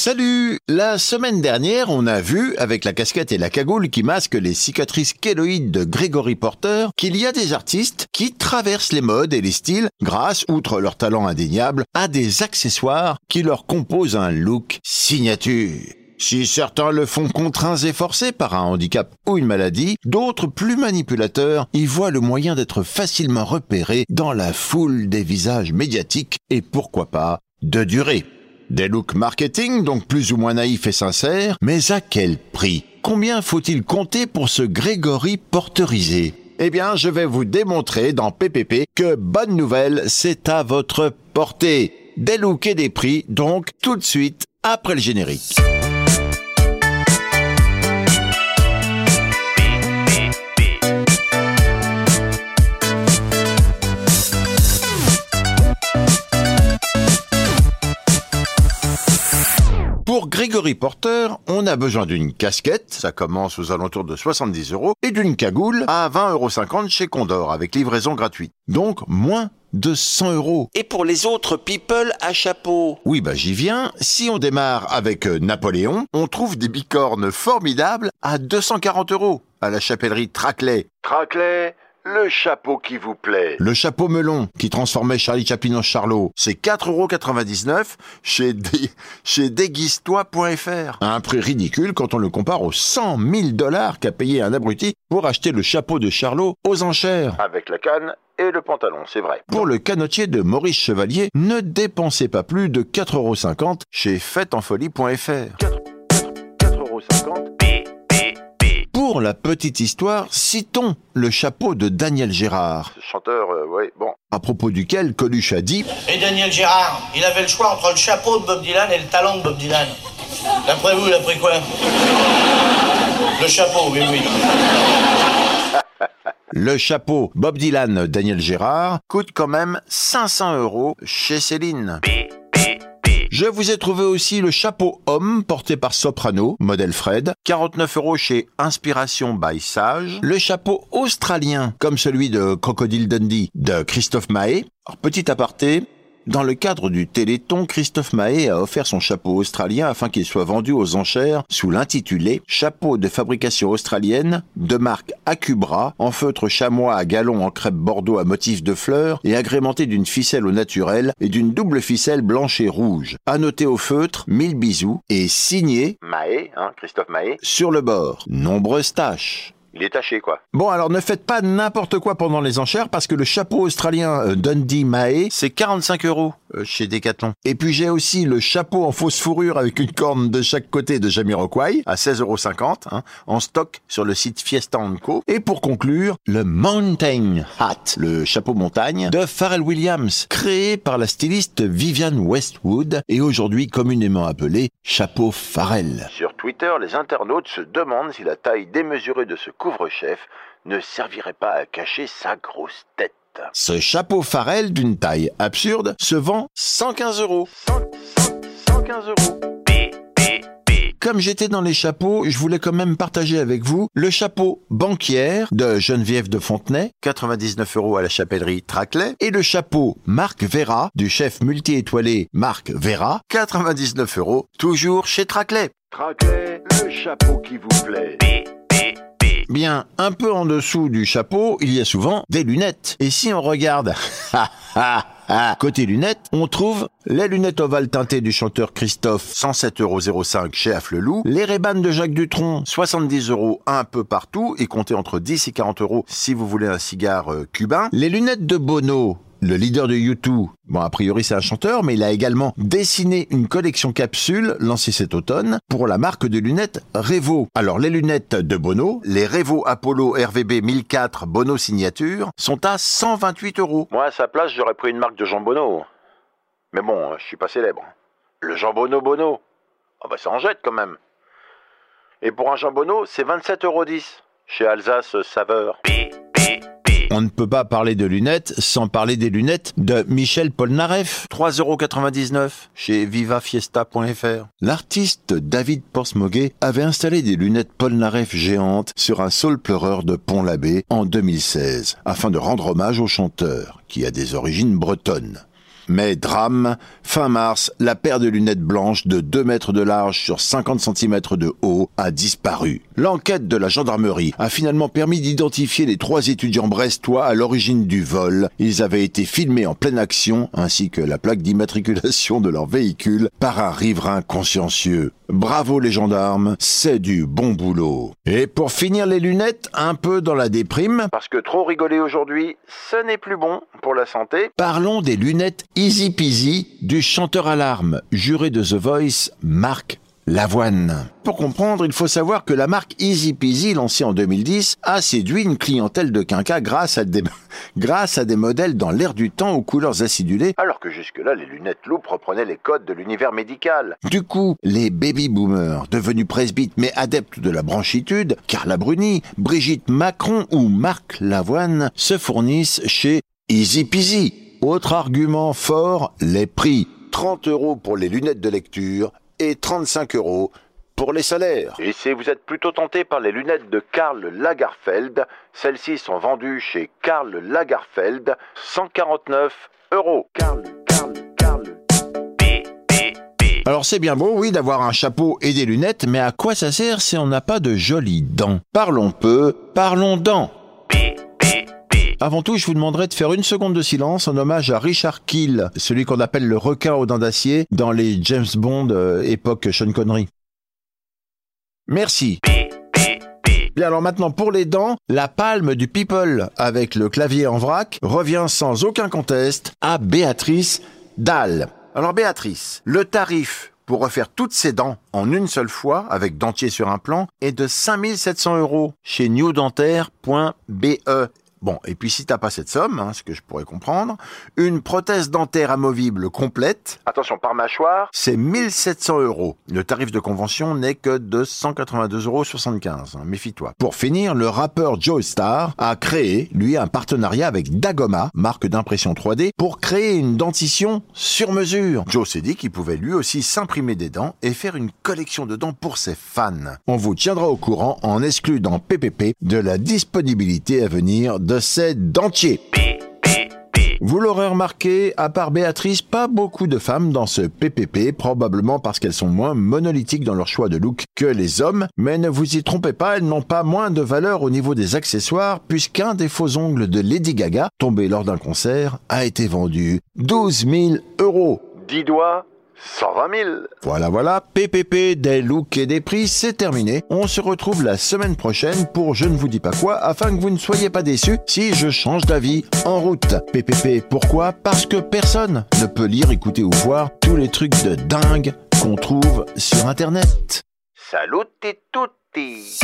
Salut La semaine dernière, on a vu, avec la casquette et la cagoule qui masquent les cicatrices kéloïdes de Gregory Porter, qu'il y a des artistes qui traversent les modes et les styles grâce, outre leur talent indéniable, à des accessoires qui leur composent un look signature. Si certains le font contraints et forcés par un handicap ou une maladie, d'autres plus manipulateurs y voient le moyen d'être facilement repérés dans la foule des visages médiatiques et pourquoi pas de durer. Des looks marketing, donc plus ou moins naïfs et sincères, mais à quel prix? Combien faut-il compter pour ce Grégory porterisé? Eh bien, je vais vous démontrer dans PPP que bonne nouvelle, c'est à votre portée. Des looks et des prix, donc tout de suite après le générique. Pour Grégory Porter, on a besoin d'une casquette, ça commence aux alentours de 70 euros, et d'une cagoule à 20,50 euros chez Condor avec livraison gratuite. Donc moins de 100 euros. Et pour les autres people à chapeau? Oui, bah j'y viens. Si on démarre avec euh, Napoléon, on trouve des bicornes formidables à 240 euros à la chapellerie Traclay. Traclay le chapeau qui vous plaît. Le chapeau melon qui transformait Charlie Chaplin en Charlot. C'est 4,99€ chez, dé... chez déguise-toi.fr. Un prix ridicule quand on le compare aux 100 000 dollars qu'a payé un abruti pour acheter le chapeau de Charlot aux enchères. Avec la canne et le pantalon, c'est vrai. Pour le canotier de Maurice Chevalier, ne dépensez pas plus de 4,50€ chez fêteenfolie.fr. 4,50€ pour la petite histoire, citons le chapeau de Daniel Gérard. Chanteur, euh, oui, bon. À propos duquel Coluche a dit Et Daniel Gérard, il avait le choix entre le chapeau de Bob Dylan et le talent de Bob Dylan. D'après vous, il a pris quoi? Le chapeau, oui, oui. Le chapeau Bob Dylan Daniel Gérard coûte quand même 500 euros chez Céline. Je vous ai trouvé aussi le chapeau homme porté par Soprano, modèle Fred, 49 euros chez Inspiration by Sage. Le chapeau australien, comme celui de Crocodile Dundee, de Christophe Mahé. Alors, petit aparté, dans le cadre du Téléthon, Christophe Mahé a offert son chapeau australien afin qu'il soit vendu aux enchères sous l'intitulé Chapeau de fabrication australienne de marque Acubra en feutre chamois à galon en crêpe bordeaux à motif de fleurs et agrémenté d'une ficelle au naturel et d'une double ficelle blanche et rouge. Annoté au feutre, mille bisous et signé Mahé, hein, Christophe Mahé, sur le bord. Nombreuses tâches. Il est taché, quoi. Bon, alors ne faites pas n'importe quoi pendant les enchères parce que le chapeau australien euh, Dundee Mae, c'est 45 euros euh, chez Decathlon. Et puis j'ai aussi le chapeau en fausse fourrure avec une corne de chaque côté de Jamiroquai à 16,50 euros hein, en stock sur le site Fiesta Co. Et pour conclure, le Mountain Hat, le chapeau montagne de Pharrell Williams, créé par la styliste Vivian Westwood et aujourd'hui communément appelé chapeau Pharrell. Sur Twitter, les internautes se demandent si la taille démesurée de ce couvre-chef ne servirait pas à cacher sa grosse tête. Ce chapeau Pharrell d'une taille absurde se vend 115 euros. 115 euros. Comme j'étais dans les chapeaux, je voulais quand même partager avec vous le chapeau banquière de Geneviève de Fontenay, 99 euros à la chapellerie Traclay, et le chapeau Marc Vera du chef multi-étoilé Marc Vera, 99 euros, toujours chez Traclay. Traclay, le chapeau qui vous plaît. Bien, un peu en dessous du chapeau, il y a souvent des lunettes. Et si on regarde, côté lunettes, on trouve les lunettes ovales teintées du chanteur Christophe, 107,05€ chez Afflelou, les Ray-Ban de Jacques Dutronc, 70 euros un peu partout, et comptez entre 10 et 40 euros si vous voulez un cigare euh, cubain. Les lunettes de Bono, le leader de U2, bon a priori c'est un chanteur, mais il a également dessiné une collection capsule lancée cet automne pour la marque de lunettes Revo. Alors les lunettes de Bono, les Revo Apollo RVB 1004 Bono signature, sont à 128 euros. Moi à sa place j'aurais pris une marque de Jean Bono. Mais bon, je suis pas célèbre. Le Jean Bono Bono. Ah bah ça en jette quand même. Et pour un Jean Bono, c'est 27,10 euros chez Alsace Saveur. On ne peut pas parler de lunettes sans parler des lunettes de Michel Polnareff, 3,99€ chez vivafiesta.fr. L'artiste David Porsmoguet avait installé des lunettes Polnareff géantes sur un saule pleureur de Pont-l'Abbé en 2016, afin de rendre hommage au chanteur, qui a des origines bretonnes. Mais drame, fin mars, la paire de lunettes blanches de 2 mètres de large sur 50 cm de haut a disparu. L'enquête de la gendarmerie a finalement permis d'identifier les trois étudiants brestois à l'origine du vol. Ils avaient été filmés en pleine action, ainsi que la plaque d'immatriculation de leur véhicule, par un riverain consciencieux. Bravo les gendarmes, c'est du bon boulot. Et pour finir les lunettes, un peu dans la déprime, parce que trop rigoler aujourd'hui, ce n'est plus bon pour la santé. Parlons des lunettes Easy Peasy du chanteur alarme, juré de The Voice, Marc Lavoine. Pour comprendre, il faut savoir que la marque Easy Peasy, lancée en 2010, a séduit une clientèle de quinca grâce à des, grâce à des modèles dans l'air du temps aux couleurs acidulées, alors que jusque-là, les lunettes loup reprenaient les codes de l'univers médical. Du coup, les baby-boomers, devenus presbytes mais adeptes de la branchitude, Carla Bruni, Brigitte Macron ou Marc Lavoine, se fournissent chez Easy Peasy. Autre argument fort, les prix. 30 euros pour les lunettes de lecture et 35 euros pour les salaires. Et si vous êtes plutôt tenté par les lunettes de Karl Lagerfeld, celles-ci sont vendues chez Karl Lagerfeld 149 euros. Karl, Karl, Karl. Alors c'est bien beau, oui, d'avoir un chapeau et des lunettes, mais à quoi ça sert si on n'a pas de jolies dents? Parlons peu, parlons dents. Avant tout, je vous demanderai de faire une seconde de silence en hommage à Richard Keel, celui qu'on appelle le requin aux dents d'acier dans les James Bond euh, époque Sean Connery. Merci. Bien alors maintenant pour les dents, la palme du People avec le clavier en vrac revient sans aucun conteste à Béatrice Dahl. Alors Béatrice, le tarif pour refaire toutes ses dents en une seule fois avec dentier sur un plan est de 5700 euros chez newdentaire.be Bon, et puis si t'as pas cette somme, hein, ce que je pourrais comprendre, une prothèse dentaire amovible complète, attention par mâchoire, c'est 1700 euros. Le tarif de convention n'est que de 182,75 euros, hein, méfie-toi. Pour finir, le rappeur Joe Star a créé, lui, un partenariat avec Dagoma, marque d'impression 3D, pour créer une dentition sur mesure. Joe s'est dit qu'il pouvait lui aussi s'imprimer des dents et faire une collection de dents pour ses fans. On vous tiendra au courant en exclut dans PPP de la disponibilité à venir de ces dentiers. Vous l'aurez remarqué, à part Béatrice, pas beaucoup de femmes dans ce PPP, probablement parce qu'elles sont moins monolithiques dans leur choix de look que les hommes, mais ne vous y trompez pas, elles n'ont pas moins de valeur au niveau des accessoires, puisqu'un des faux ongles de Lady Gaga, tombé lors d'un concert, a été vendu 12 000 euros. 10 doigts 120 000. Voilà, voilà, PPP, des looks et des prix, c'est terminé. On se retrouve la semaine prochaine pour je ne vous dis pas quoi, afin que vous ne soyez pas déçus si je change d'avis en route. PPP, pourquoi? Parce que personne ne peut lire, écouter ou voir tous les trucs de dingue qu'on trouve sur Internet. Salut tutti